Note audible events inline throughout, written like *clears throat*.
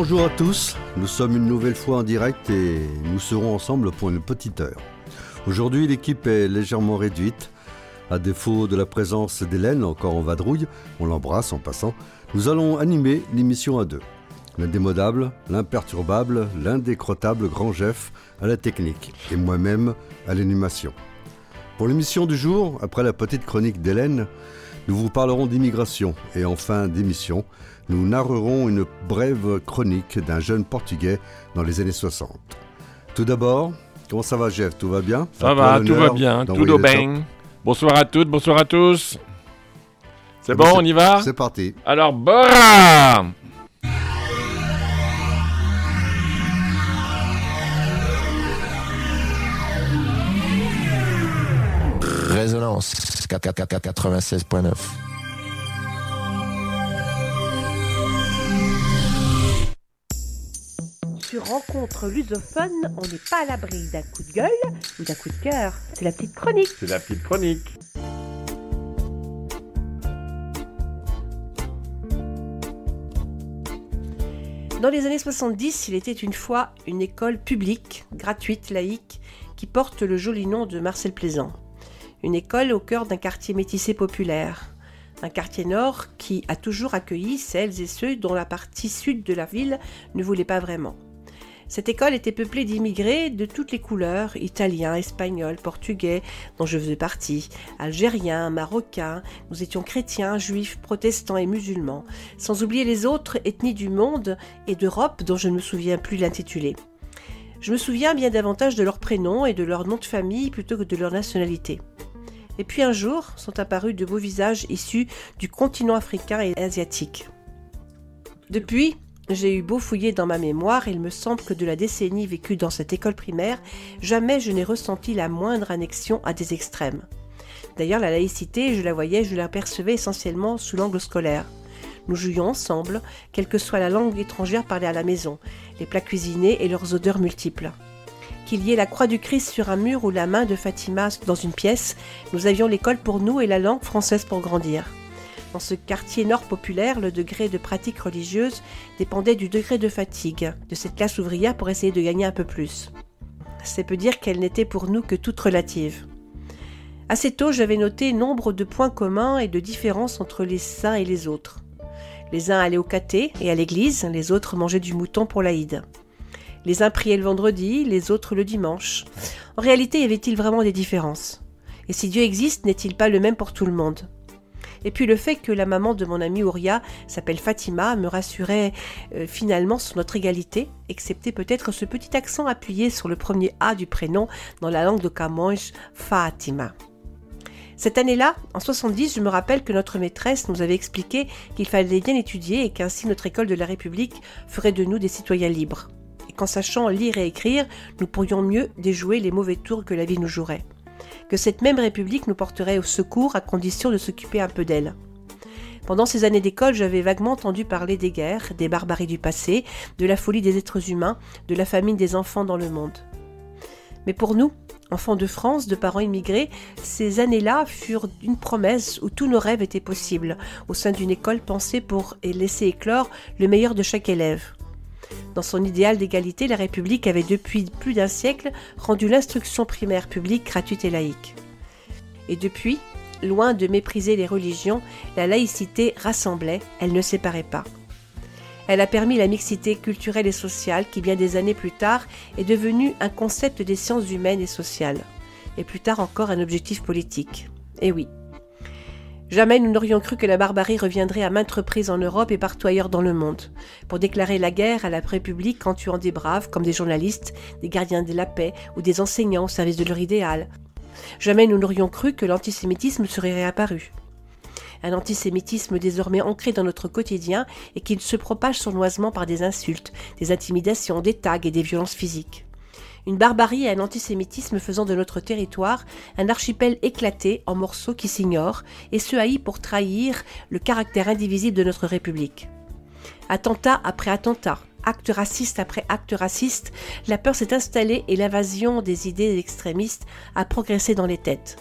Bonjour à tous, nous sommes une nouvelle fois en direct et nous serons ensemble pour une petite heure. Aujourd'hui l'équipe est légèrement réduite. À défaut de la présence d'Hélène, encore en vadrouille, on l'embrasse en passant, nous allons animer l'émission à deux. L'indémodable, l'imperturbable, l'indécrottable grand chef à la technique et moi-même à l'animation. Pour l'émission du jour, après la petite chronique d'Hélène, nous vous parlerons d'immigration et en fin d'émission, nous narrerons une brève chronique d'un jeune Portugais dans les années 60. Tout d'abord, comment ça va Jeff? Tout va bien? Ça va, tout va bien, tout bien. Bonsoir à toutes, bonsoir à tous. C'est bon, on y va? C'est parti. Alors, bora Résonance 96.9. Rencontre lusophone, on n'est pas à l'abri d'un coup de gueule ou d'un coup de cœur. C'est la petite chronique. C'est la petite chronique. Dans les années 70, il était une fois une école publique, gratuite, laïque, qui porte le joli nom de Marcel Plaisant. Une école au cœur d'un quartier métissé populaire. Un quartier nord qui a toujours accueilli celles et ceux dont la partie sud de la ville ne voulait pas vraiment. Cette école était peuplée d'immigrés de toutes les couleurs, italiens, espagnols, portugais, dont je faisais partie, algériens, marocains, nous étions chrétiens, juifs, protestants et musulmans, sans oublier les autres ethnies du monde et d'Europe dont je ne me souviens plus l'intitulé. Je me souviens bien davantage de leurs prénoms et de leur nom de famille plutôt que de leur nationalité. Et puis un jour sont apparus de beaux visages issus du continent africain et asiatique. Depuis, j'ai eu beau fouiller dans ma mémoire, il me semble que de la décennie vécue dans cette école primaire, jamais je n'ai ressenti la moindre annexion à des extrêmes. D'ailleurs, la laïcité, je la voyais, je la percevais essentiellement sous l'angle scolaire. Nous jouions ensemble, quelle que soit la langue étrangère parlée à la maison, les plats cuisinés et leurs odeurs multiples. Qu'il y ait la croix du Christ sur un mur ou la main de Fatima dans une pièce, nous avions l'école pour nous et la langue française pour grandir. Dans ce quartier nord populaire, le degré de pratique religieuse dépendait du degré de fatigue de cette classe ouvrière pour essayer de gagner un peu plus. C'est peu dire qu'elle n'était pour nous que toute relative. Assez tôt, j'avais noté nombre de points communs et de différences entre les uns et les autres. Les uns allaient au caté et à l'église, les autres mangeaient du mouton pour l'Aïd. Les uns priaient le vendredi, les autres le dimanche. En réalité, y avait-il vraiment des différences? Et si Dieu existe, n'est-il pas le même pour tout le monde? Et puis le fait que la maman de mon amie Ouria s'appelle Fatima me rassurait euh, finalement sur notre égalité, excepté peut-être ce petit accent appuyé sur le premier A du prénom dans la langue de Camonge, Fatima. Cette année-là, en 70, je me rappelle que notre maîtresse nous avait expliqué qu'il fallait bien étudier et qu'ainsi notre école de la République ferait de nous des citoyens libres. Et qu'en sachant lire et écrire, nous pourrions mieux déjouer les mauvais tours que la vie nous jouerait que cette même République nous porterait au secours à condition de s'occuper un peu d'elle. Pendant ces années d'école, j'avais vaguement entendu parler des guerres, des barbaries du passé, de la folie des êtres humains, de la famine des enfants dans le monde. Mais pour nous, enfants de France, de parents immigrés, ces années-là furent une promesse où tous nos rêves étaient possibles, au sein d'une école pensée pour laisser éclore le meilleur de chaque élève. Dans son idéal d'égalité, la République avait depuis plus d'un siècle rendu l'instruction primaire publique gratuite et laïque. Et depuis, loin de mépriser les religions, la laïcité rassemblait, elle ne séparait pas. Elle a permis la mixité culturelle et sociale qui, bien des années plus tard, est devenue un concept des sciences humaines et sociales, et plus tard encore un objectif politique. Et oui, Jamais nous n'aurions cru que la barbarie reviendrait à maintes reprises en Europe et partout ailleurs dans le monde, pour déclarer la guerre à la République en tuant des braves comme des journalistes, des gardiens de la paix ou des enseignants au service de leur idéal. Jamais nous n'aurions cru que l'antisémitisme serait réapparu. Un antisémitisme désormais ancré dans notre quotidien et qui se propage sournoisement par des insultes, des intimidations, des tags et des violences physiques une barbarie et un antisémitisme faisant de notre territoire un archipel éclaté en morceaux qui s'ignorent, et se haït pour trahir le caractère indivisible de notre République. Attentat après attentat, acte raciste après acte raciste, la peur s'est installée et l'invasion des idées extrémistes a progressé dans les têtes.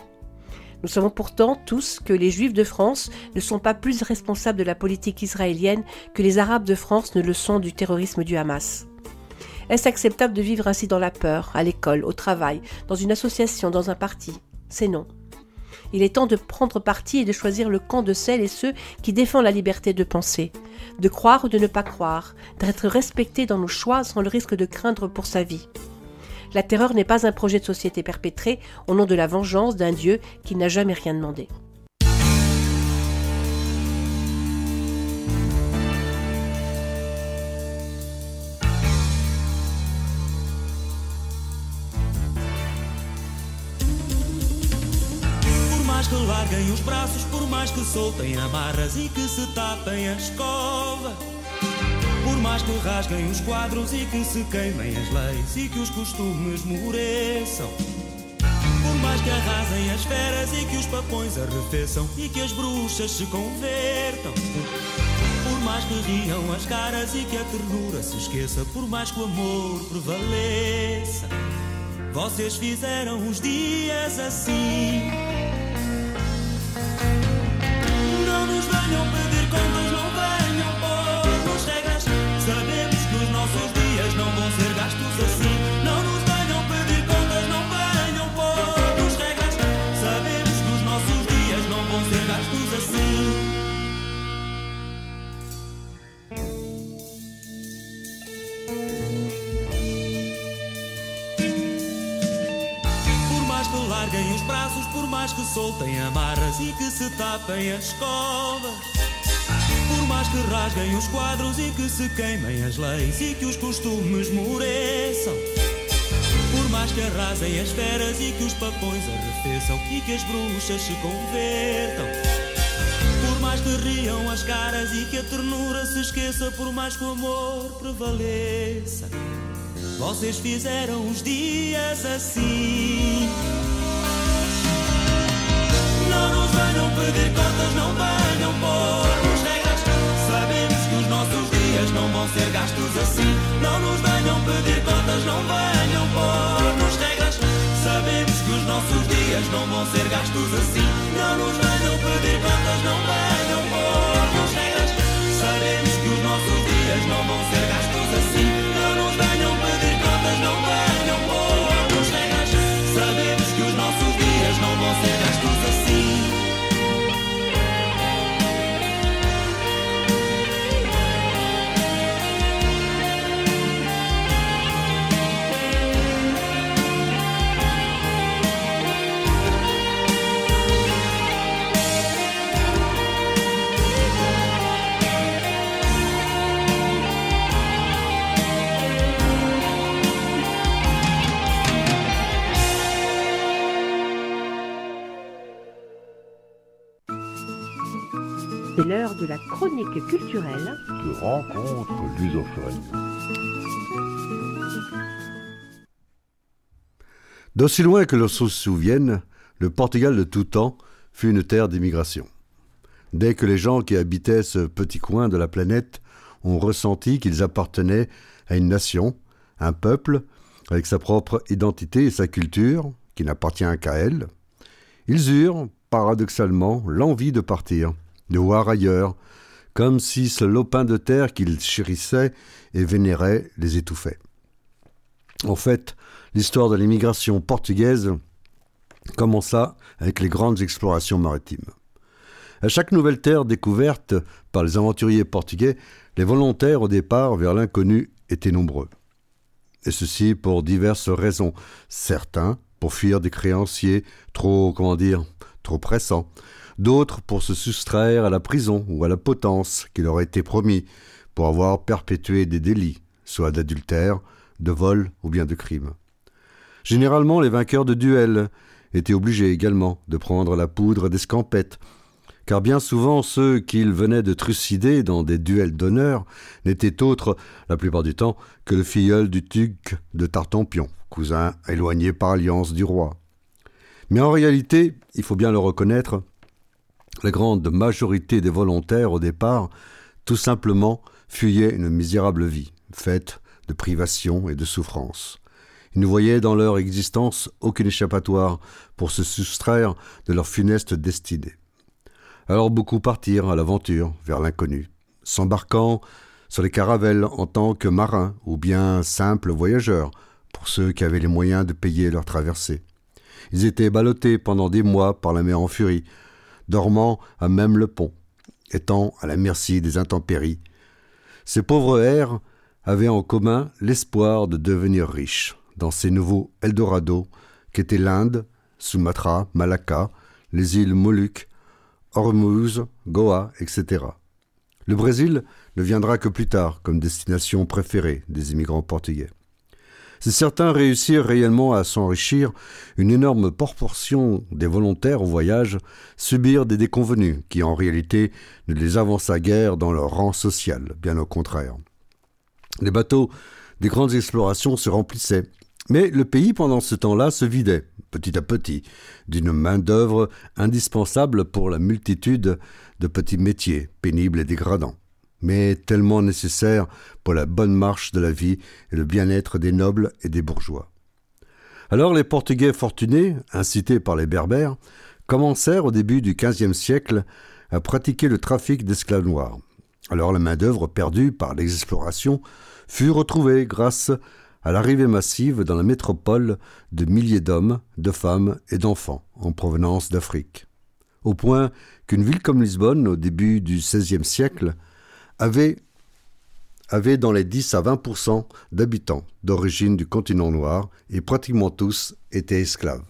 Nous savons pourtant tous que les Juifs de France ne sont pas plus responsables de la politique israélienne que les Arabes de France ne le sont du terrorisme du Hamas. Est-ce acceptable de vivre ainsi dans la peur, à l'école, au travail, dans une association, dans un parti? C'est non. Il est temps de prendre parti et de choisir le camp de celles et ceux qui défendent la liberté de penser, de croire ou de ne pas croire, d'être respecté dans nos choix sans le risque de craindre pour sa vie. La terreur n'est pas un projet de société perpétré au nom de la vengeance d'un Dieu qui n'a jamais rien demandé. Soltem amarras e que se tapem a escova. Por mais que rasguem os quadros e que se queimem as leis e que os costumes moreçam. Por mais que arrasem as feras e que os papões arrefeçam e que as bruxas se convertam. Por mais que riam as caras e que a ternura se esqueça, por mais que o amor prevaleça. Vocês fizeram os dias assim. Por mais que soltem amarras e que se tapem a escova. Por mais que rasguem os quadros e que se queimem as leis e que os costumes moreçam. Por mais que arrasem as feras e que os papões arrefeçam e que as bruxas se convertam. Por mais que riam as caras e que a ternura se esqueça, por mais que o amor prevaleça. Vocês fizeram os dias assim. Não pedir contas, não venham pôr-nos regras. Sabemos que os nossos dias não vão ser gastos assim. Não nos venham pedir contas, não venham pôr-nos regras. Sabemos que os nossos dias não vão ser gastos assim. Chronique culturelle. de rencontres lusophones. D'aussi loin que l'on se souvienne, le Portugal de tout temps fut une terre d'immigration. Dès que les gens qui habitaient ce petit coin de la planète ont ressenti qu'ils appartenaient à une nation, un peuple, avec sa propre identité et sa culture, qui n'appartient qu'à elle, ils eurent, paradoxalement, l'envie de partir, de voir ailleurs, comme si ce lopin de terre qu'ils chérissaient et vénéraient les étouffait. En fait, l'histoire de l'immigration portugaise commença avec les grandes explorations maritimes. À chaque nouvelle terre découverte par les aventuriers portugais, les volontaires au départ vers l'inconnu étaient nombreux. Et ceci pour diverses raisons. Certains pour fuir des créanciers trop, comment dire, trop pressants. D'autres pour se soustraire à la prison ou à la potence qui leur était promis pour avoir perpétué des délits, soit d'adultère, de vol ou bien de crime. Généralement, les vainqueurs de duels étaient obligés également de prendre la poudre d'escampette, car bien souvent ceux qu'ils venaient de trucider dans des duels d'honneur n'étaient autres, la plupart du temps, que le filleul du duc de Tartampion, cousin éloigné par alliance du roi. Mais en réalité, il faut bien le reconnaître, la grande majorité des volontaires au départ, tout simplement, fuyaient une misérable vie, faite de privations et de souffrances. Ils ne voyaient dans leur existence aucune échappatoire pour se soustraire de leur funeste destinée. Alors beaucoup partirent à l'aventure vers l'inconnu, s'embarquant sur les caravelles en tant que marins ou bien simples voyageurs, pour ceux qui avaient les moyens de payer leur traversée. Ils étaient ballottés pendant des mois par la mer en furie, dormant à même le pont, étant à la merci des intempéries. Ces pauvres airs avaient en commun l'espoir de devenir riches dans ces nouveaux Eldorado qu'étaient l'Inde, Sumatra, Malacca, les îles Moluques, Hormuz, Goa, etc. Le Brésil ne viendra que plus tard comme destination préférée des immigrants portugais. Si certains réussirent réellement à s'enrichir, une énorme proportion des volontaires au voyage subirent des déconvenus qui en réalité ne les avança guère dans leur rang social, bien au contraire. Les bateaux des grandes explorations se remplissaient, mais le pays pendant ce temps-là se vidait, petit à petit, d'une main-d'œuvre indispensable pour la multitude de petits métiers pénibles et dégradants mais tellement nécessaire pour la bonne marche de la vie et le bien-être des nobles et des bourgeois. Alors les Portugais fortunés, incités par les Berbères, commencèrent au début du XVe siècle à pratiquer le trafic d'esclaves noirs. Alors la main-d'œuvre perdue par les explorations fut retrouvée grâce à l'arrivée massive dans la métropole de milliers d'hommes, de femmes et d'enfants en provenance d'Afrique. Au point qu'une ville comme Lisbonne, au début du XVIe siècle, avait, dans les 10 à 20% d'habitants d'origine du continent noir et pratiquement tous étaient esclaves.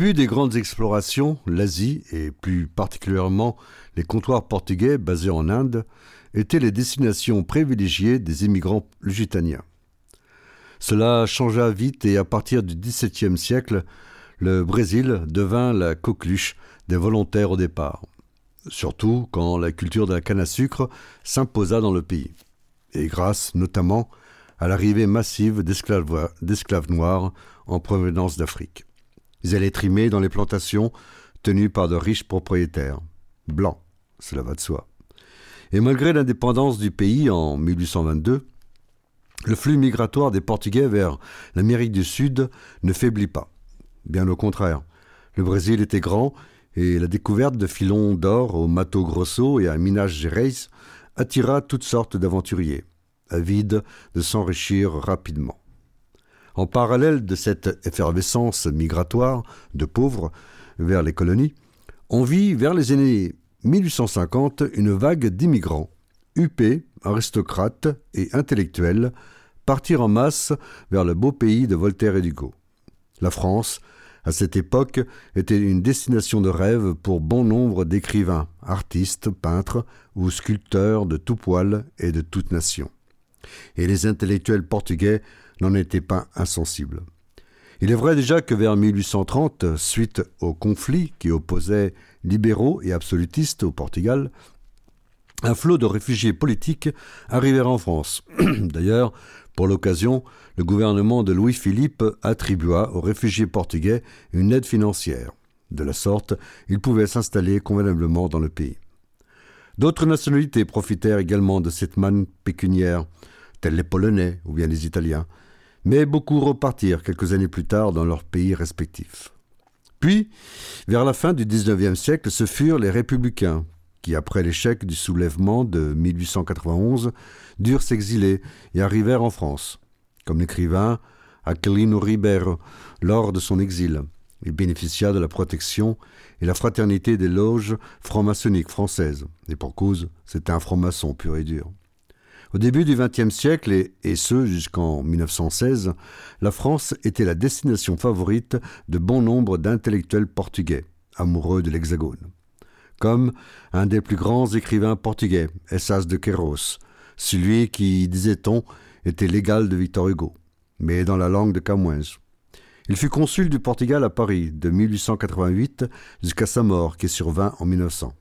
Début des grandes explorations, l'Asie, et plus particulièrement les comptoirs portugais basés en Inde, étaient les destinations privilégiées des immigrants lusitaniens. Cela changea vite et à partir du XVIIe siècle, le Brésil devint la coqueluche des volontaires au départ, surtout quand la culture de la canne à sucre s'imposa dans le pays, et grâce notamment à l'arrivée massive d'esclaves noirs en provenance d'Afrique. Ils allaient trimer dans les plantations tenues par de riches propriétaires, blancs, cela va de soi. Et malgré l'indépendance du pays en 1822, le flux migratoire des Portugais vers l'Amérique du Sud ne faiblit pas. Bien au contraire. Le Brésil était grand et la découverte de filons d'or au Mato Grosso et à Minas Gerais attira toutes sortes d'aventuriers, avides de s'enrichir rapidement. En parallèle de cette effervescence migratoire de pauvres vers les colonies, on vit vers les années 1850 une vague d'immigrants, huppés, aristocrates et intellectuels, partir en masse vers le beau pays de Voltaire et d'Hugo. La France, à cette époque, était une destination de rêve pour bon nombre d'écrivains, artistes, peintres ou sculpteurs de tout poil et de toute nation. Et les intellectuels portugais n'en étaient pas insensibles. Il est vrai déjà que vers 1830, suite au conflit qui opposait libéraux et absolutistes au Portugal, un flot de réfugiés politiques arrivèrent en France. *clears throat* D'ailleurs, pour l'occasion, le gouvernement de Louis-Philippe attribua aux réfugiés portugais une aide financière. De la sorte, ils pouvaient s'installer convenablement dans le pays. D'autres nationalités profitèrent également de cette manne pécuniaire, tels les Polonais ou bien les Italiens, mais beaucoup repartirent quelques années plus tard dans leurs pays respectifs. Puis, vers la fin du XIXe siècle, ce furent les républicains qui, après l'échec du soulèvement de 1891, durent s'exiler et arrivèrent en France. Comme l'écrivain Aquilino Ribeiro lors de son exil. Il bénéficia de la protection et la fraternité des loges franc-maçonniques françaises. Et pour cause, c'était un franc-maçon pur et dur. Au début du XXe siècle, et, ce jusqu'en 1916, la France était la destination favorite de bon nombre d'intellectuels portugais, amoureux de l'Hexagone. Comme un des plus grands écrivains portugais, Essas de Queiroz, celui qui, disait-on, était l'égal de Victor Hugo, mais dans la langue de Camões. Il fut consul du Portugal à Paris de 1888 jusqu'à sa mort qui survint en 1900.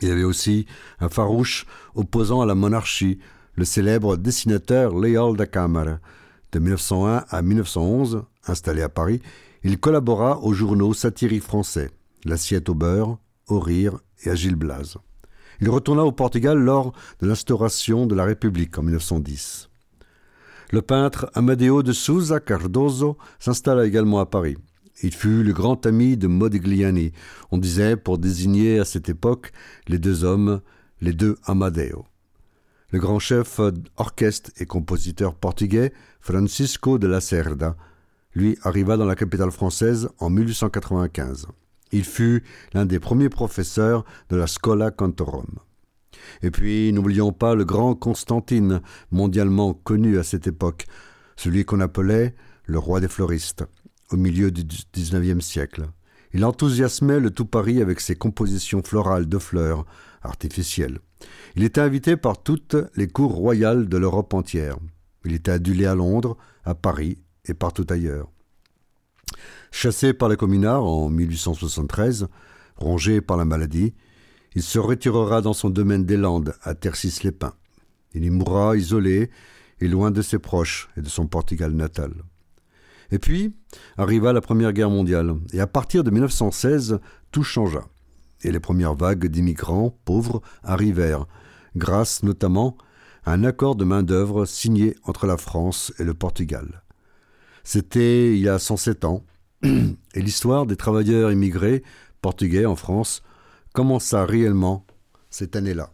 Il y avait aussi un farouche opposant à la monarchie, le célèbre dessinateur Leal da Câmara. De 1901 à 1911, installé à Paris, il collabora aux journaux satiriques français, L'Assiette au beurre, Au rire et à Gilles Blas. Il retourna au Portugal lors de l'instauration de la République en 1910. Le peintre Amadeo de Souza Cardoso s'installa également à Paris. Il fut le grand ami de Modigliani. On disait, pour désigner à cette époque les deux hommes, les deux Amadeo. Le grand chef orchestre et compositeur portugais Francisco de la Cerda, lui, arriva dans la capitale française en 1895. Il fut l'un des premiers professeurs de la Scola Cantorum. Et puis, n'oublions pas le grand Constantine, mondialement connu à cette époque, celui qu'on appelait le roi des floristes au milieu du XIXe siècle. Il enthousiasmait le tout Paris avec ses compositions florales de fleurs artificielles. Il était invité par toutes les cours royales de l'Europe entière. Il était adulé à Londres, à Paris et partout ailleurs. Chassé par les communards en 1873, rongé par la maladie, il se retirera dans son domaine des Landes, à Tercis-les-Pins. Il y mourra isolé et loin de ses proches et de son Portugal natal. Et puis arriva la Première Guerre mondiale, et à partir de 1916, tout changea. Et les premières vagues d'immigrants pauvres arrivèrent, grâce notamment à un accord de main-d'œuvre signé entre la France et le Portugal. C'était il y a 107 ans, *clears throat* et l'histoire des travailleurs immigrés portugais en France commença réellement cette année-là.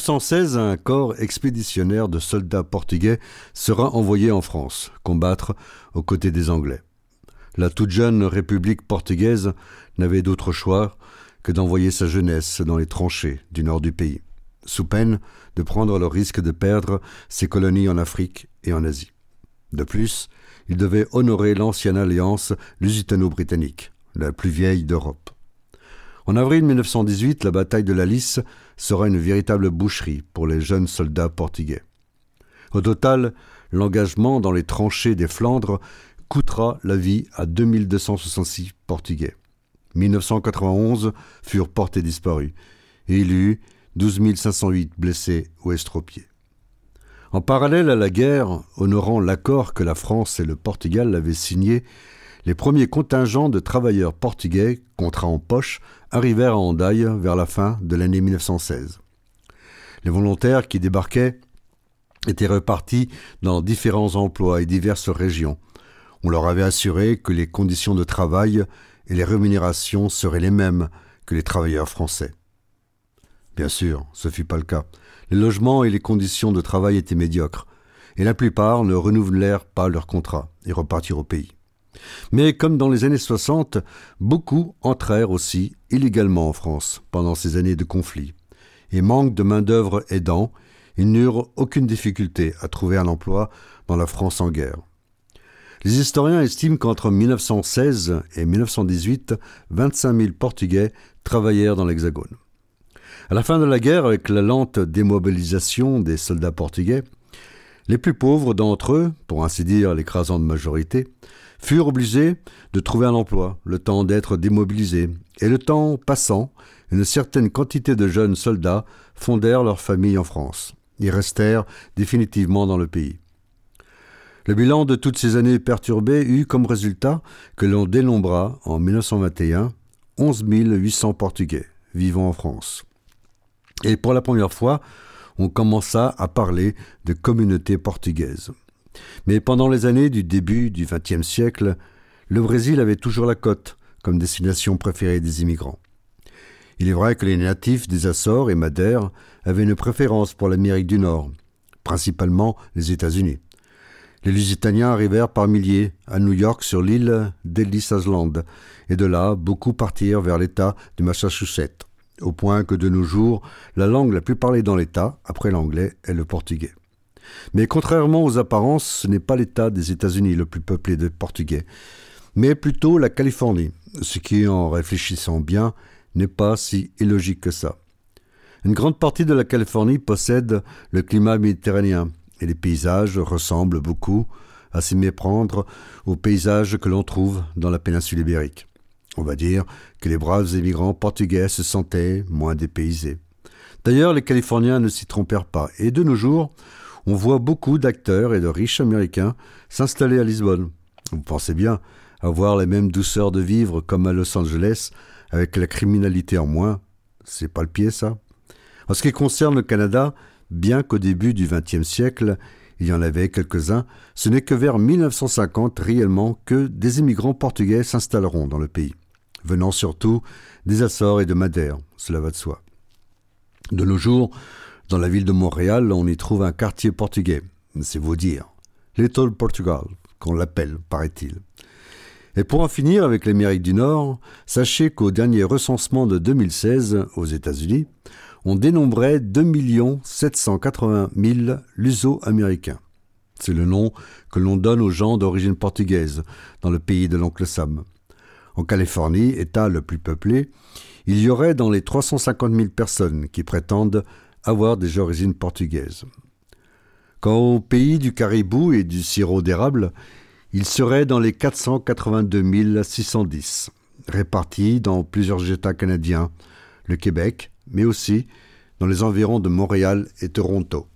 1916, un corps expéditionnaire de soldats portugais sera envoyé en France, combattre aux côtés des Anglais. La toute jeune République portugaise n'avait d'autre choix que d'envoyer sa jeunesse dans les tranchées du nord du pays, sous peine de prendre le risque de perdre ses colonies en Afrique et en Asie. De plus, il devait honorer l'ancienne alliance lusitano-britannique, la plus vieille d'Europe. En avril 1918, la bataille de la Lys sera une véritable boucherie pour les jeunes soldats portugais. Au total, l'engagement dans les tranchées des Flandres coûtera la vie à 2266 Portugais. 1991 furent portés disparus et il y eut 12 508 blessés ou estropiés. En parallèle à la guerre, honorant l'accord que la France et le Portugal avaient signé, les premiers contingents de travailleurs portugais, contrats en poche, arrivèrent à Hendaye vers la fin de l'année 1916. Les volontaires qui débarquaient étaient repartis dans différents emplois et diverses régions. On leur avait assuré que les conditions de travail et les rémunérations seraient les mêmes que les travailleurs français. Bien sûr, ce fut pas le cas. Les logements et les conditions de travail étaient médiocres, et la plupart ne renouvelèrent pas leur contrat et repartirent au pays. Mais comme dans les années 60, beaucoup entrèrent aussi illégalement en France pendant ces années de conflit. Et manque de main-d'œuvre aidant, ils n'eurent aucune difficulté à trouver un emploi dans la France en guerre. Les historiens estiment qu'entre 1916 et 1918, 25 000 Portugais travaillèrent dans l'Hexagone. À la fin de la guerre, avec la lente démobilisation des soldats portugais, les plus pauvres d'entre eux, pour ainsi dire l'écrasante majorité, furent obligés de trouver un emploi, le temps d'être démobilisés, et le temps passant, une certaine quantité de jeunes soldats fondèrent leur famille en France. Ils restèrent définitivement dans le pays. Le bilan de toutes ces années perturbées eut comme résultat que l'on dénombra en 1921 11 800 Portugais vivant en France. Et pour la première fois, on commença à parler de communauté portugaise. Mais pendant les années du début du XXe siècle, le Brésil avait toujours la côte comme destination préférée des immigrants. Il est vrai que les natifs des Açores et Madère avaient une préférence pour l'Amérique du Nord, principalement les États-Unis. Les Lusitaniens arrivèrent par milliers à New York sur l'île d'Ellis Island, et de là beaucoup partirent vers l'État du Massachusetts, au point que de nos jours, la langue la plus parlée dans l'État, après l'anglais, est le portugais. Mais contrairement aux apparences, ce n'est pas l'État des États-Unis le plus peuplé de Portugais, mais plutôt la Californie, ce qui, en réfléchissant bien, n'est pas si illogique que ça. Une grande partie de la Californie possède le climat méditerranéen, et les paysages ressemblent beaucoup à s'y méprendre aux paysages que l'on trouve dans la péninsule ibérique. On va dire que les braves émigrants portugais se sentaient moins dépaysés. D'ailleurs, les Californiens ne s'y trompèrent pas, et de nos jours, on voit beaucoup d'acteurs et de riches Américains s'installer à Lisbonne. Vous pensez bien avoir les mêmes douceurs de vivre comme à Los Angeles, avec la criminalité en moins. C'est pas le pied, ça. En ce qui concerne le Canada, bien qu'au début du XXe siècle, il y en avait quelques-uns, ce n'est que vers 1950 réellement que des immigrants portugais s'installeront dans le pays, venant surtout des Açores et de Madère, cela va de soi. De nos jours, dans la ville de Montréal, on y trouve un quartier portugais, c'est vous dire. Little Portugal, qu'on l'appelle, paraît-il. Et pour en finir avec l'Amérique du Nord, sachez qu'au dernier recensement de 2016 aux États-Unis, on dénombrait 2 780 000 luso-américains. C'est le nom que l'on donne aux gens d'origine portugaise dans le pays de l'oncle Sam. En Californie, État le plus peuplé, il y aurait dans les 350 000 personnes qui prétendent avoir des origines portugaises. Quant au pays du caribou et du sirop d'érable, il serait dans les 482 610, répartis dans plusieurs États canadiens, le Québec, mais aussi dans les environs de Montréal et Toronto.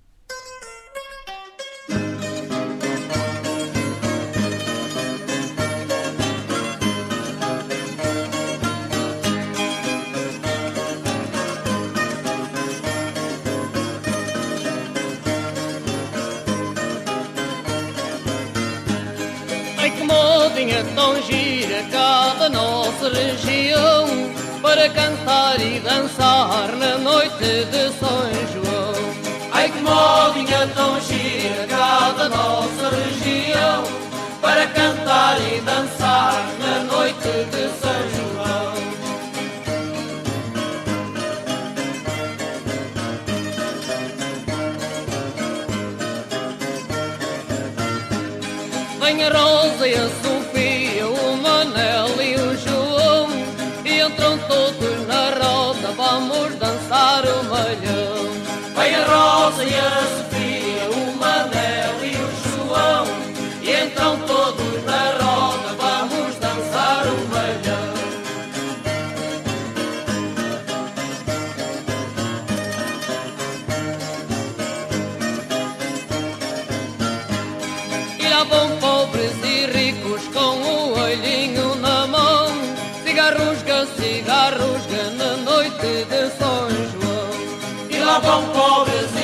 Dançar na noite de São João. Ai que modinha tão gira cá da nossa região Para cantar e dançar na noite de São e a Sofia, o Manel e o João. E entram todos na roda, vamos dançar o malhão E lá vão pobres e ricos com o olhinho na mão. Cigarrusga, cigarrusga na noite de São João. E lá vão pobres e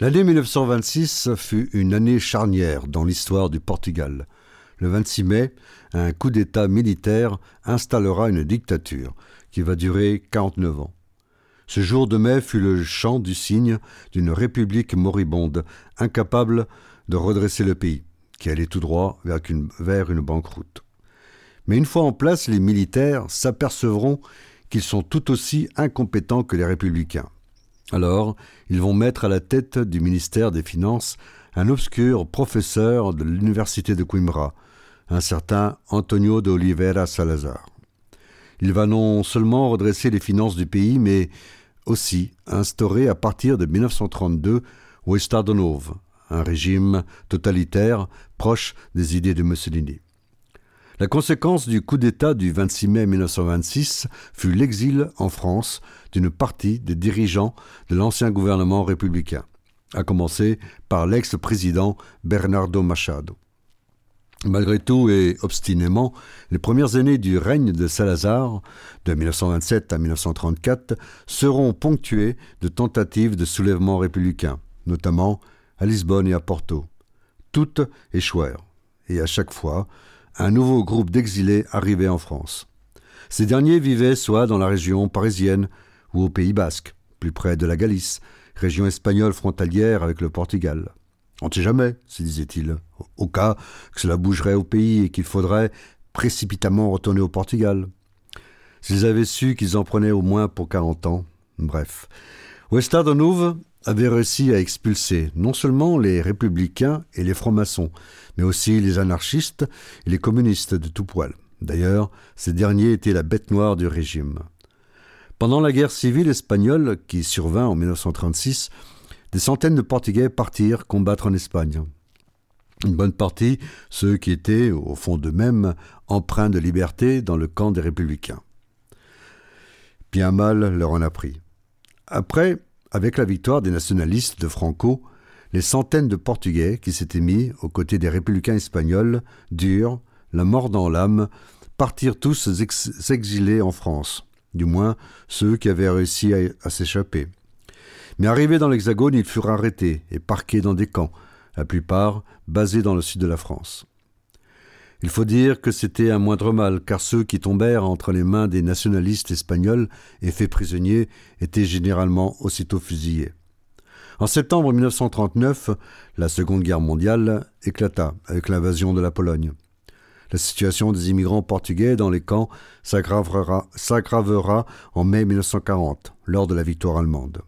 L'année 1926 fut une année charnière dans l'histoire du Portugal. Le 26 mai, un coup d'État militaire installera une dictature qui va durer 49 ans. Ce jour de mai fut le chant du signe d'une république moribonde, incapable de redresser le pays, qui allait tout droit vers une, vers une banqueroute. Mais une fois en place, les militaires s'apercevront qu'ils sont tout aussi incompétents que les républicains. Alors, ils vont mettre à la tête du ministère des Finances un obscur professeur de l'université de Coimbra, un certain Antonio de Oliveira Salazar. Il va non seulement redresser les finances du pays, mais aussi instaurer à partir de 1932 o un régime totalitaire proche des idées de Mussolini. La conséquence du coup d'État du 26 mai 1926 fut l'exil en France d'une partie des dirigeants de l'ancien gouvernement républicain, à commencer par l'ex-président Bernardo Machado. Malgré tout et obstinément, les premières années du règne de Salazar, de 1927 à 1934, seront ponctuées de tentatives de soulèvement républicain, notamment à Lisbonne et à Porto. Toutes échouèrent, et à chaque fois, un nouveau groupe d'exilés arrivait en France. Ces derniers vivaient soit dans la région parisienne ou au Pays basque, plus près de la Galice, région espagnole frontalière avec le Portugal. On ne sait jamais, se disait-il, au cas que cela bougerait au pays et qu'il faudrait précipitamment retourner au Portugal. S'ils avaient su qu'ils en prenaient au moins pour quarante ans, bref. O Estado Novo avait réussi à expulser non seulement les républicains et les francs-maçons, mais aussi les anarchistes et les communistes de tout poil. D'ailleurs, ces derniers étaient la bête noire du régime. Pendant la guerre civile espagnole qui survint en 1936, des centaines de Portugais partirent combattre en Espagne. Une bonne partie, ceux qui étaient, au fond d'eux-mêmes, empreints de liberté dans le camp des républicains. Bien mal leur en a pris. Après, avec la victoire des nationalistes de Franco, les centaines de Portugais qui s'étaient mis aux côtés des républicains espagnols, durs, la mort dans l'âme, partirent tous s'exiler en France, du moins ceux qui avaient réussi à s'échapper. Mais arrivés dans l'Hexagone, ils furent arrêtés et parqués dans des camps, la plupart basés dans le sud de la France. Il faut dire que c'était un moindre mal, car ceux qui tombèrent entre les mains des nationalistes espagnols et faits prisonniers étaient généralement aussitôt fusillés. En septembre 1939, la Seconde Guerre mondiale éclata avec l'invasion de la Pologne. La situation des immigrants portugais dans les camps s'aggravera en mai 1940, lors de la victoire allemande.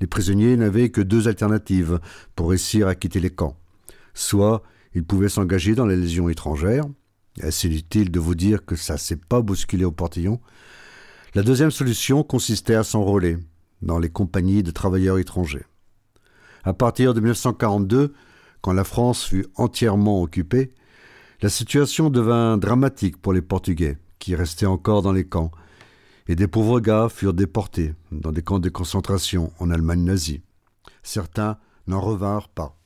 les prisonniers n'avaient que deux alternatives pour réussir à quitter les camps. Soit ils pouvaient s'engager dans les légions étrangères, est-ce inutile de vous dire que ça s'est pas bousculé au portillon? La deuxième solution consistait à s'enrôler dans les compagnies de travailleurs étrangers. À partir de 1942, quand la France fut entièrement occupée, la situation devint dramatique pour les Portugais, qui restaient encore dans les camps, et des pauvres gars furent déportés dans des camps de concentration en Allemagne nazie. Certains n'en revinrent pas.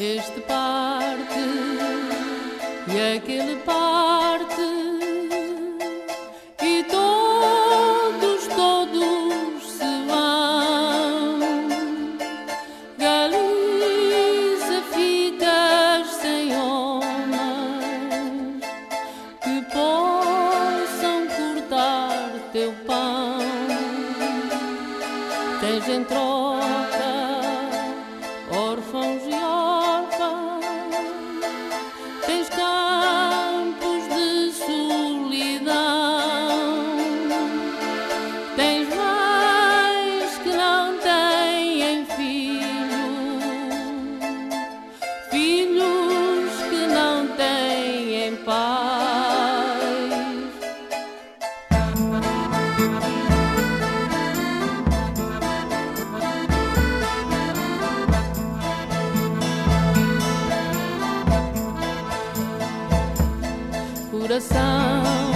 este pai. Coração que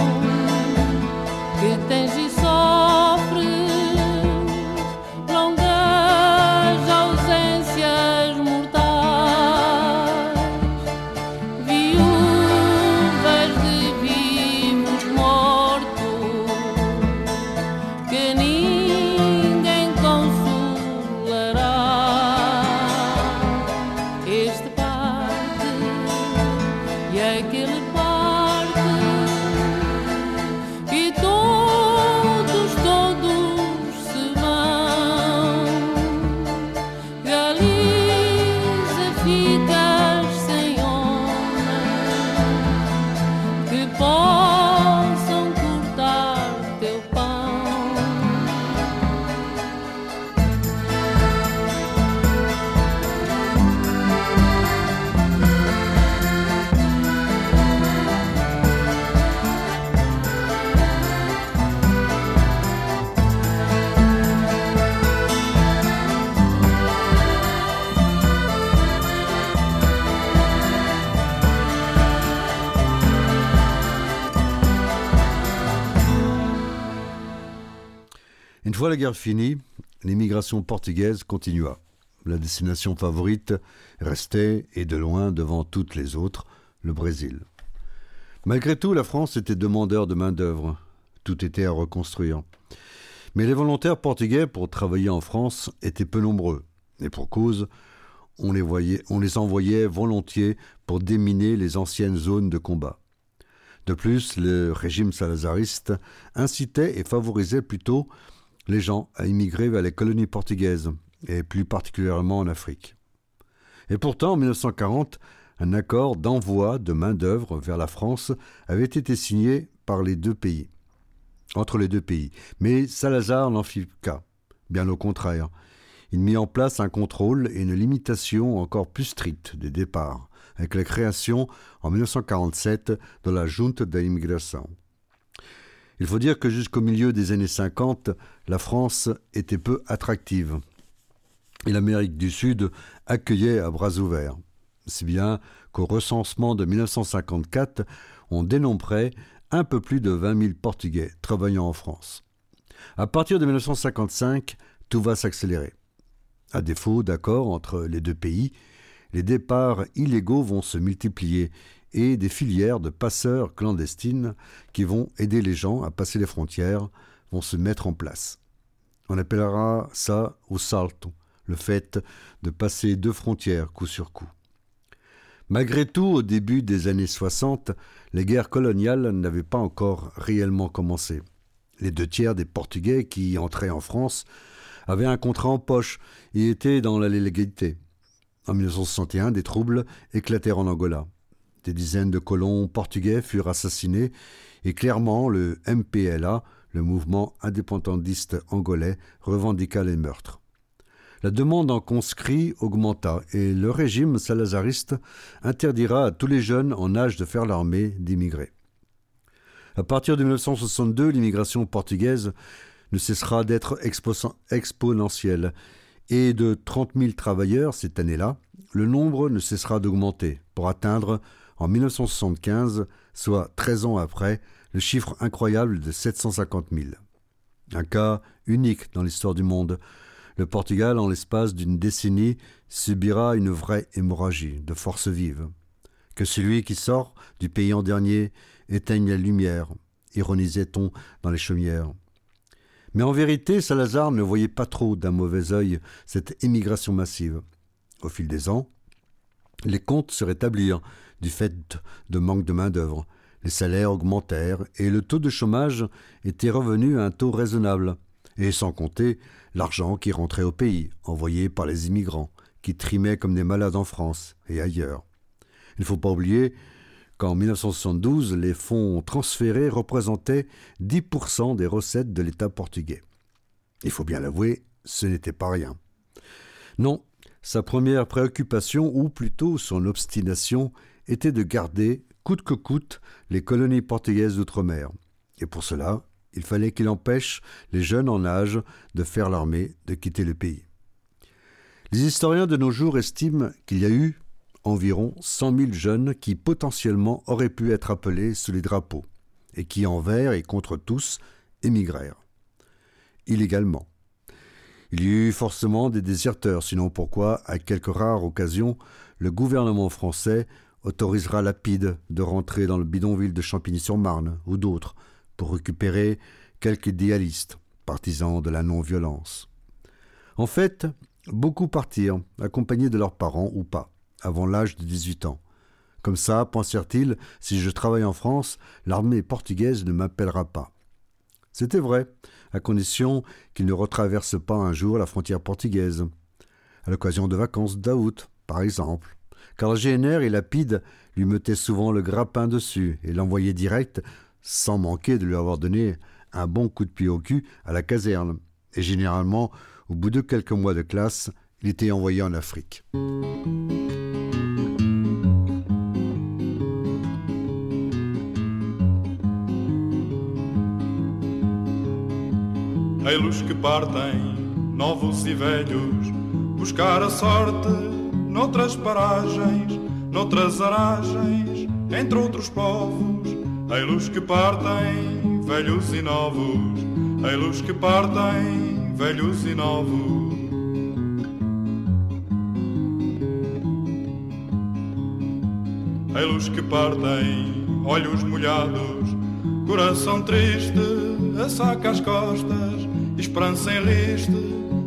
la guerre finie, l'immigration portugaise continua. La destination favorite restait, et de loin devant toutes les autres, le Brésil. Malgré tout, la France était demandeur de main-d'œuvre. Tout était à reconstruire. Mais les volontaires portugais pour travailler en France étaient peu nombreux. Et pour cause, on les, voyait, on les envoyait volontiers pour déminer les anciennes zones de combat. De plus, le régime salazariste incitait et favorisait plutôt les gens à immigrer vers les colonies portugaises, et plus particulièrement en Afrique. Et pourtant, en 1940, un accord d'envoi de main-d'œuvre vers la France avait été signé par les deux pays, entre les deux pays. Mais Salazar n'en fit cas. Bien au contraire. Il mit en place un contrôle et une limitation encore plus stricte des départs, avec la création en 1947 de la Junte de. Il faut dire que jusqu'au milieu des années 50, la France était peu attractive. Et l'Amérique du Sud accueillait à bras ouverts. Si bien qu'au recensement de 1954, on dénombrait un peu plus de 20 000 Portugais travaillant en France. À partir de 1955, tout va s'accélérer. À défaut d'accord entre les deux pays, les départs illégaux vont se multiplier et des filières de passeurs clandestines qui vont aider les gens à passer les frontières vont se mettre en place. On appellera ça au salto, le fait de passer deux frontières coup sur coup. Malgré tout, au début des années 60, les guerres coloniales n'avaient pas encore réellement commencé. Les deux tiers des Portugais qui entraient en France avaient un contrat en poche et étaient dans la légalité. En 1961, des troubles éclatèrent en Angola. Des dizaines de colons portugais furent assassinés et clairement le MPLA, le mouvement indépendantiste angolais, revendiqua les meurtres. La demande en conscrits augmenta et le régime salazariste interdira à tous les jeunes en âge de faire l'armée d'immigrer. À partir de 1962, l'immigration portugaise ne cessera d'être exponentielle et de 30 000 travailleurs cette année-là, le nombre ne cessera d'augmenter pour atteindre en 1975, soit 13 ans après, le chiffre incroyable de 750 000. Un cas unique dans l'histoire du monde. Le Portugal, en l'espace d'une décennie, subira une vraie hémorragie de force vive. Que celui qui sort du pays en dernier éteigne la lumière, ironisait-on dans les chaumières. Mais en vérité, Salazar ne voyait pas trop d'un mauvais œil cette émigration massive. Au fil des ans, les comptes se rétablirent du fait de manque de main-d'œuvre. Les salaires augmentèrent et le taux de chômage était revenu à un taux raisonnable. Et sans compter l'argent qui rentrait au pays, envoyé par les immigrants, qui trimaient comme des malades en France et ailleurs. Il ne faut pas oublier qu'en 1972, les fonds transférés représentaient 10% des recettes de l'État portugais. Il faut bien l'avouer, ce n'était pas rien. Non, sa première préoccupation, ou plutôt son obstination, était de garder, coûte que coûte, les colonies portugaises d'outre-mer. Et pour cela, il fallait qu'il empêche les jeunes en âge de faire l'armée de quitter le pays. Les historiens de nos jours estiment qu'il y a eu environ 100 000 jeunes qui potentiellement auraient pu être appelés sous les drapeaux, et qui envers et contre tous émigrèrent. Illégalement. Il y eut forcément des déserteurs, sinon pourquoi, à quelques rares occasions, le gouvernement français autorisera Lapide de rentrer dans le bidonville de Champigny-sur-Marne ou d'autres pour récupérer quelques idéalistes, partisans de la non-violence. En fait, beaucoup partirent, accompagnés de leurs parents ou pas avant l'âge de 18 ans. Comme ça, pensèrent-ils, si je travaille en France, l'armée portugaise ne m'appellera pas. C'était vrai, à condition qu'il ne retraverse pas un jour la frontière portugaise, à l'occasion de vacances d'août, par exemple, car le GNR et Lapide lui mettaient souvent le grappin dessus et l'envoyaient direct, sans manquer de lui avoir donné un bon coup de pied au cul à la caserne, et généralement, au bout de quelques mois de classe, il était envoyé en Afrique. Que novos e velhos, buscar a sorte noutras paragens, noutras aragens, entre outros povos. Ei-los que partem, velhos e novos, ei-los que partem, velhos e novos. Ei-los que partem, olhos molhados, coração triste, a saca às costas, esperança em riste,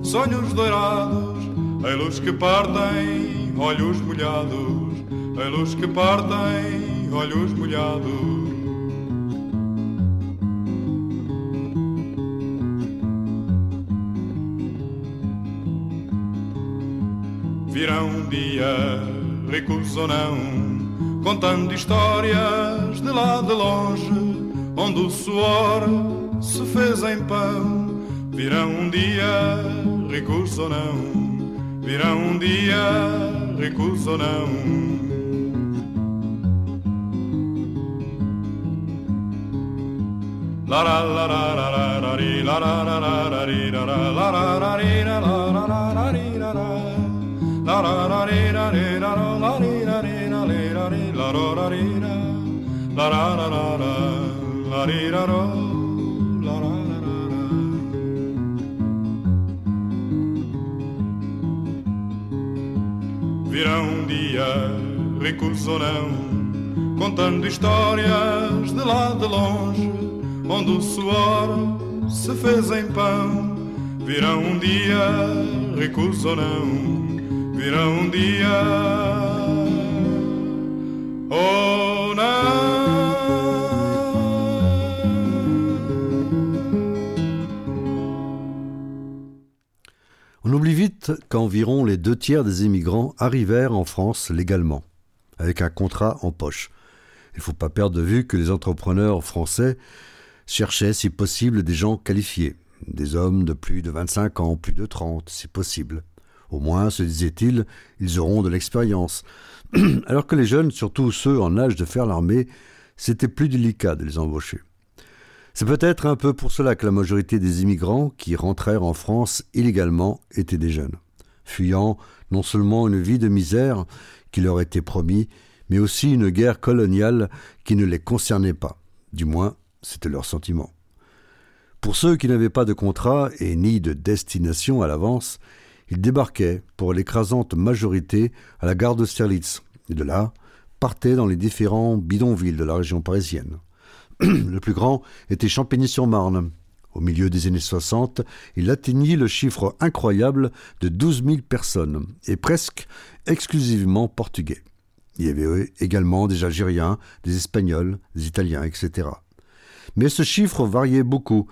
sonhos dourados, ei-los que partem, olhos molhados, ei-los que partem, olhos molhados. Virão um dia, ricos ou não, contando histórias de lá de longe onde o suor se fez em pão. Virão um dia, ricos ou não, virão um dia, ricos ou não. La la la la la la la ri la la la la la ri la la la la la ri la la la la la ri la la la la la ri la ri la la la ri la ri la ri la ri la la la ri la la la la la la la ri la la Virão um dia, ricos ou não, contando histórias de lá de longe, onde o suor se fez em pão. Virão um dia, ricos ou não, virão um dia, ou Qu'environ les deux tiers des immigrants arrivèrent en France légalement, avec un contrat en poche. Il ne faut pas perdre de vue que les entrepreneurs français cherchaient, si possible, des gens qualifiés, des hommes de plus de 25 ans, plus de 30, si possible. Au moins, se disait-il, ils auront de l'expérience. *clears throat* Alors que les jeunes, surtout ceux en âge de faire l'armée, c'était plus délicat de les embaucher. C'est peut-être un peu pour cela que la majorité des immigrants qui rentrèrent en France illégalement étaient des jeunes, fuyant non seulement une vie de misère qui leur était promis, mais aussi une guerre coloniale qui ne les concernait pas. Du moins, c'était leur sentiment. Pour ceux qui n'avaient pas de contrat et ni de destination à l'avance, ils débarquaient pour l'écrasante majorité à la gare de Sterlitz, et de là partaient dans les différents bidonvilles de la région parisienne. *clears throat* le plus grand était Champigny-sur-Marne. Au milieu des années 60, il atteignit le chiffre incroyable de 12 000 personnes, et presque exclusivement portugais. Il y avait également des Algériens, des Espagnols, des Italiens, etc. Mais ce chiffre variait beaucoup,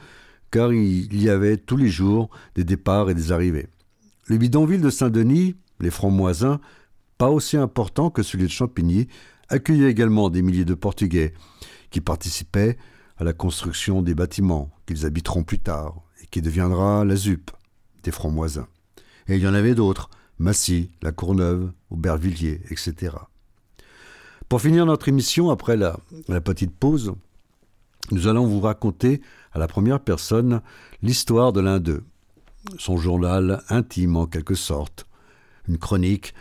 car il y avait tous les jours des départs et des arrivées. Le bidonville de Saint-Denis, les francs-moisins, pas aussi importants que celui de Champigny, accueillaient également des milliers de Portugais, qui participaient à la construction des bâtiments qu'ils habiteront plus tard et qui deviendra la ZUP des francs-moisins. Et il y en avait d'autres, Massy, La Courneuve, Aubervilliers, etc. Pour finir notre émission, après la, la petite pause, nous allons vous raconter à la première personne l'histoire de l'un d'eux, son journal intime en quelque sorte, une chronique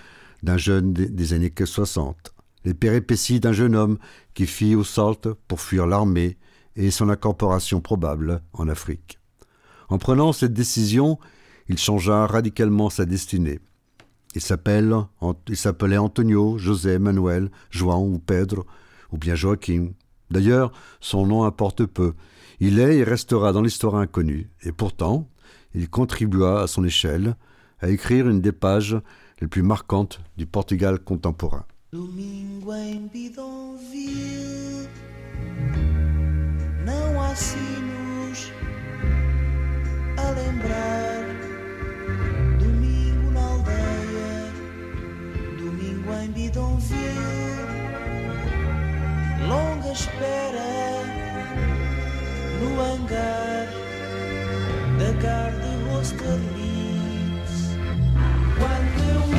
d'un jeune des années 60, les péripéties d'un jeune homme qui fit au Salt pour fuir l'armée et son incorporation probable en Afrique. En prenant cette décision, il changea radicalement sa destinée. Il s'appelait Antonio, José, Manuel, João ou Pedro, ou bien Joaquim. D'ailleurs, son nom importe peu. Il est et restera dans l'histoire inconnue. Et pourtant, il contribua à son échelle à écrire une des pages les plus marquantes du Portugal contemporain. Domingo em Bidonville. Não há sinos a lembrar. Domingo na aldeia. Domingo em Bidonville. Longa espera no hangar Da Garde Austerlitz Quando eu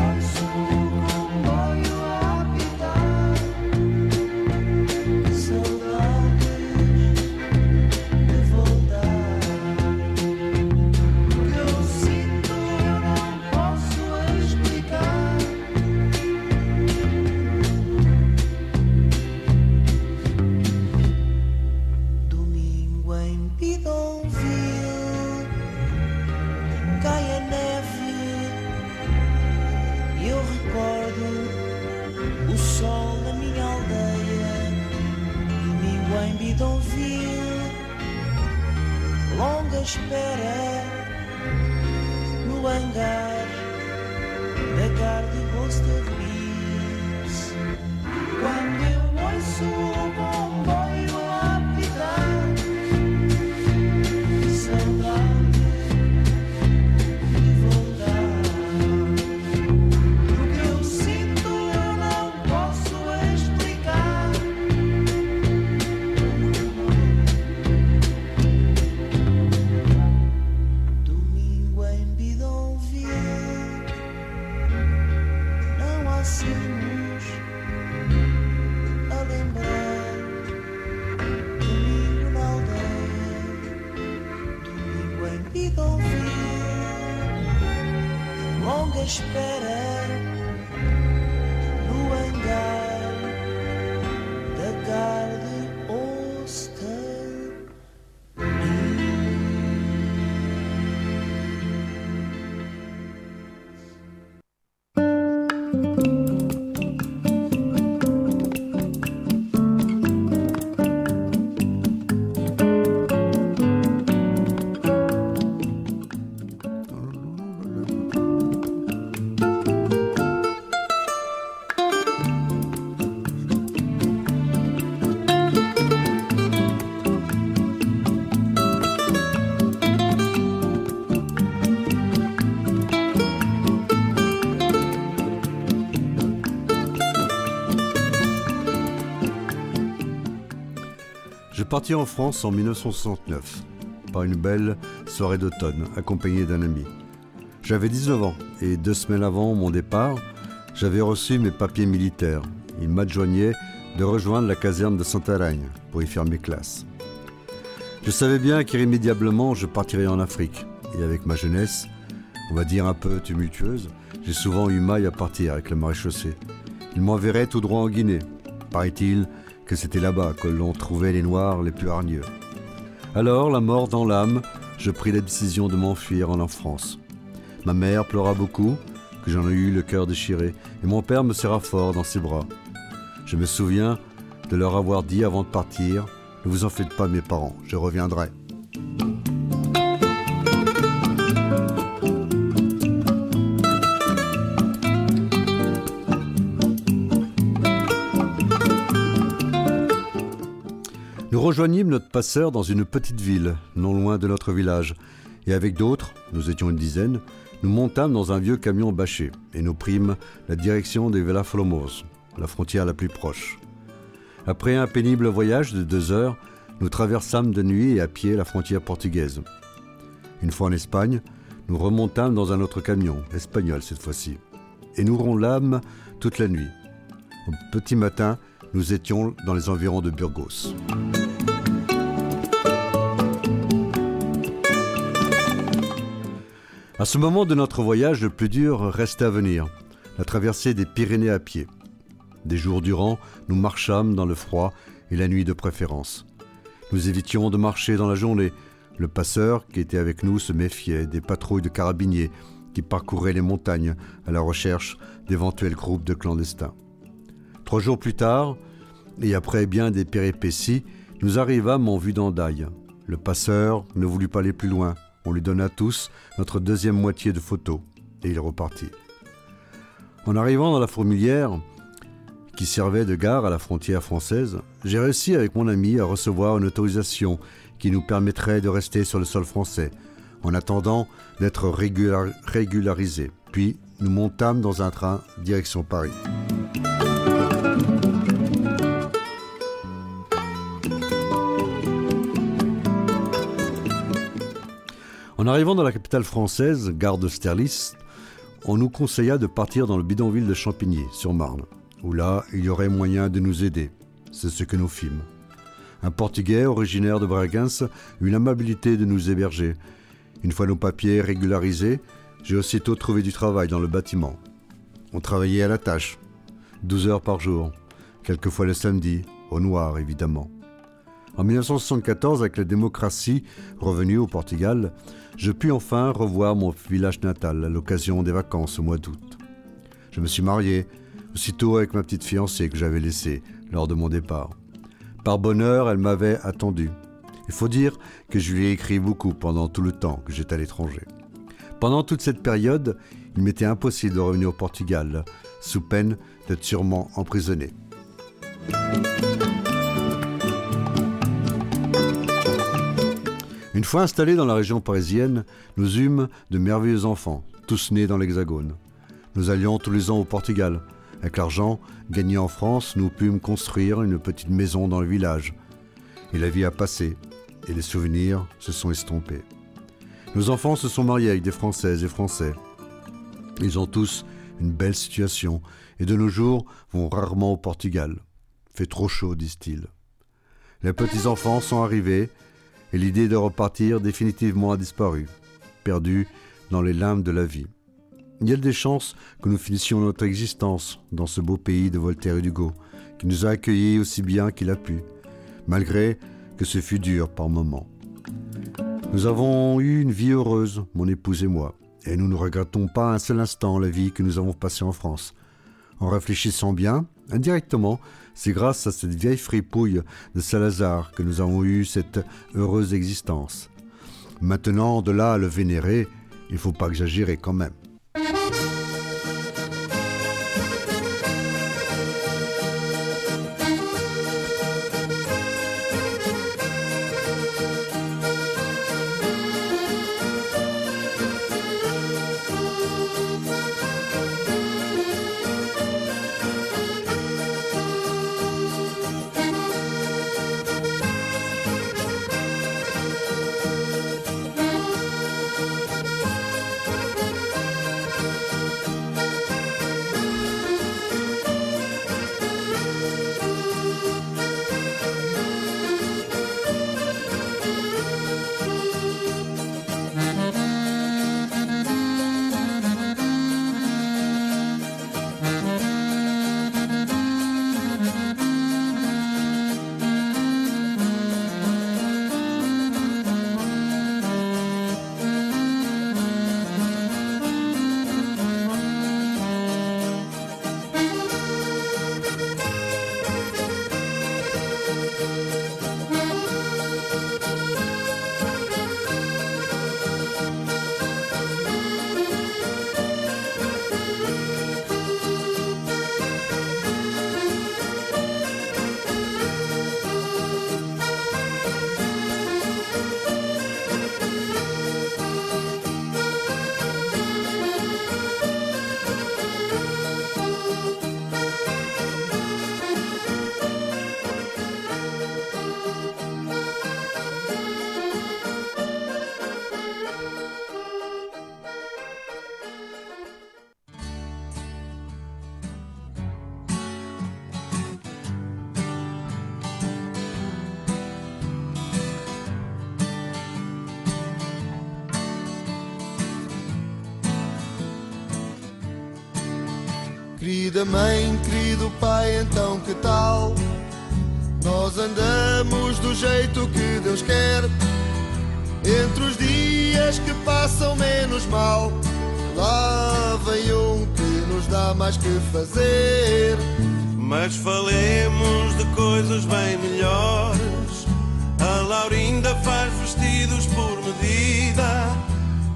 Je partis en France en 1969, par une belle soirée d'automne, accompagné d'un ami. J'avais 19 ans et deux semaines avant mon départ, j'avais reçu mes papiers militaires. Il m'adjoignait de rejoindre la caserne de Santaragne pour y faire mes classes. Je savais bien qu'irrémédiablement je partirais en Afrique. Et avec ma jeunesse, on va dire un peu tumultueuse, j'ai souvent eu maille à partir avec le maréchaussée. Il m'enverrait tout droit en Guinée. Paraît-il que c'était là-bas que l'on trouvait les Noirs les plus hargneux. Alors, la mort dans l'âme, je pris la décision de m'enfuir en France. Ma mère pleura beaucoup, que j'en ai eu le cœur déchiré, et mon père me serra fort dans ses bras. Je me souviens de leur avoir dit avant de partir Ne vous en faites pas, mes parents, je reviendrai. Rejoignîmes notre passeur dans une petite ville, non loin de notre village, et avec d'autres, nous étions une dizaine, nous montâmes dans un vieux camion bâché et nous prîmes la direction des Velaflomos, la frontière la plus proche. Après un pénible voyage de deux heures, nous traversâmes de nuit et à pied la frontière portugaise. Une fois en Espagne, nous remontâmes dans un autre camion, espagnol cette fois-ci, et nous roulâmes toute la nuit. Au petit matin, nous étions dans les environs de Burgos. À ce moment de notre voyage, le plus dur restait à venir, la traversée des Pyrénées à pied. Des jours durant, nous marchâmes dans le froid et la nuit de préférence. Nous évitions de marcher dans la journée. Le passeur qui était avec nous se méfiait des patrouilles de carabiniers qui parcouraient les montagnes à la recherche d'éventuels groupes de clandestins. Trois jours plus tard, et après bien des péripéties, nous arrivâmes en vue d'Andaille. Le passeur ne voulut pas aller plus loin. On lui donna tous notre deuxième moitié de photos et il repartit. En arrivant dans la fourmilière, qui servait de gare à la frontière française, j'ai réussi avec mon ami à recevoir une autorisation qui nous permettrait de rester sur le sol français, en attendant d'être régular régularisés. Puis nous montâmes dans un train direction Paris. En arrivant dans la capitale française, gare de Sterlis, on nous conseilla de partir dans le bidonville de Champigny, sur Marne, où là, il y aurait moyen de nous aider. C'est ce que nous fîmes. Un Portugais originaire de Bragança eut l'amabilité de nous héberger. Une fois nos papiers régularisés, j'ai aussitôt trouvé du travail dans le bâtiment. On travaillait à la tâche, 12 heures par jour, quelquefois le samedi, au noir évidemment. En 1974, avec la démocratie revenue au Portugal, je pus enfin revoir mon village natal à l'occasion des vacances au mois d'août. Je me suis marié, aussitôt avec ma petite fiancée que j'avais laissée lors de mon départ. Par bonheur, elle m'avait attendu. Il faut dire que je lui ai écrit beaucoup pendant tout le temps que j'étais à l'étranger. Pendant toute cette période, il m'était impossible de revenir au Portugal, sous peine d'être sûrement emprisonné. Une fois installés dans la région parisienne, nous eûmes de merveilleux enfants, tous nés dans l'Hexagone. Nous allions tous les ans au Portugal. Avec l'argent gagné en France, nous pûmes construire une petite maison dans le village. Et la vie a passé, et les souvenirs se sont estompés. Nos enfants se sont mariés avec des Françaises et Français. Ils ont tous une belle situation, et de nos jours vont rarement au Portugal. Fait trop chaud, disent-ils. Les petits-enfants sont arrivés, et l'idée de repartir définitivement a disparu, perdue dans les limbes de la vie. Il y a des chances que nous finissions notre existence dans ce beau pays de Voltaire et d'Hugo, qui nous a accueillis aussi bien qu'il a pu, malgré que ce fut dur par moments. Nous avons eu une vie heureuse, mon épouse et moi, et nous ne regrettons pas un seul instant la vie que nous avons passée en France. En réfléchissant bien, indirectement, c'est grâce à cette vieille fripouille de Salazar que nous avons eu cette heureuse existence. Maintenant, de là à le vénérer, il faut pas exagérer quand même. Querida mãe, querido pai, então que tal? Nós andamos do jeito que Deus quer. Entre os dias que passam menos mal, lá vem um que nos dá mais que fazer. Mas falemos de coisas bem melhores. A Laurinda faz vestidos por medida.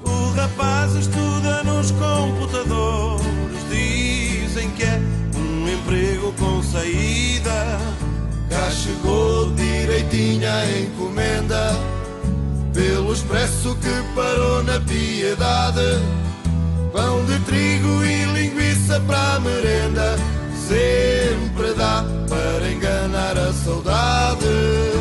O rapaz estuda nos computadores. Direitinha a encomenda. Pelo expresso que parou na piedade. Pão de trigo e linguiça para a merenda. Sempre dá para enganar a saudade.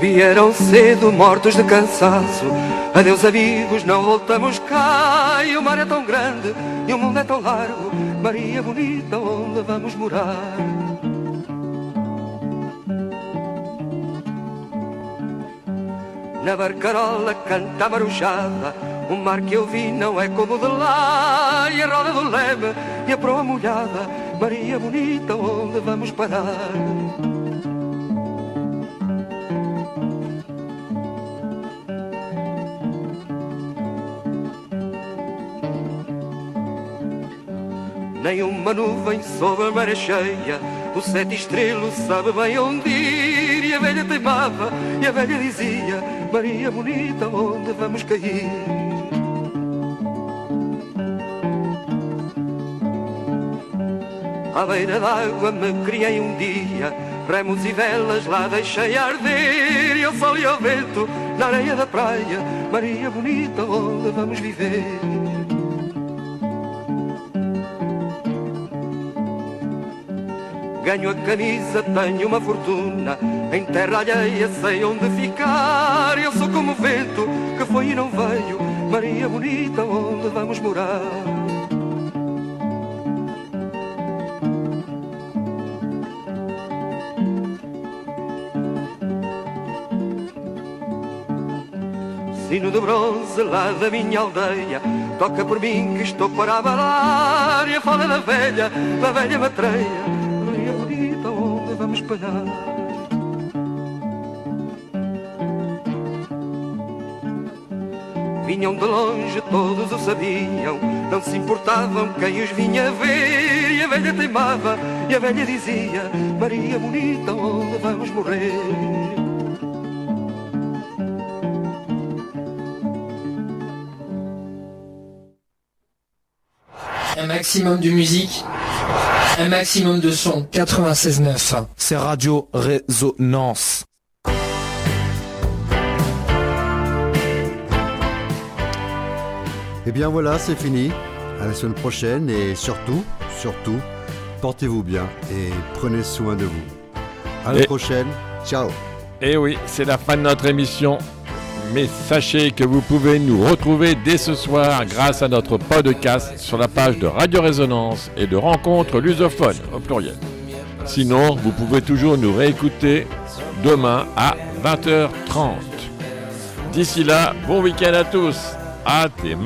Vieram cedo, mortos de cansaço. Adeus, amigos, não voltamos cá. E o mar é tão grande e o mundo é tão largo. Maria bonita, onde vamos morar? Na barcarola canta a maruchada. O mar que eu vi não é como de lá. E a roda do leme e a proa molhada. Maria bonita, onde vamos parar? Nem uma nuvem sobre a maré cheia O sete estrelo sabe bem onde ir E a velha teimava e a velha dizia Maria bonita, onde vamos cair? À beira d'água me criei um dia Remos e velas lá deixei arder E ao sol e ao vento na areia da praia Maria bonita, onde vamos viver? Ganho a camisa, tenho uma fortuna. Em terra alheia sei onde ficar. Eu sou como o vento que foi e não veio. Maria bonita, onde vamos morar? Sino de bronze lá da minha aldeia. Toca por mim que estou para abalar. E a fala da velha, da velha matreia Vinham de longe, todos o sabiam Não se importavam quem os vinha ver E a velha teimava, e a velha dizia Maria bonita, onde vamos morrer? Maximum de musique, un maximum de son. 96.9. C'est Radio Résonance. Et Eh bien voilà, c'est fini. À la semaine prochaine et surtout, surtout, portez-vous bien et prenez soin de vous. À la Et- prochaine. Ciao. Et oui, c'est la fin de notre émission. Mais sachez que vous pouvez nous retrouver dès ce soir grâce à notre podcast sur la page de Radio Résonance et de Rencontre Lusophone au pluriel. Sinon, vous pouvez toujours nous réécouter demain à 20h30. D'ici là, bon week-end à tous. À tes.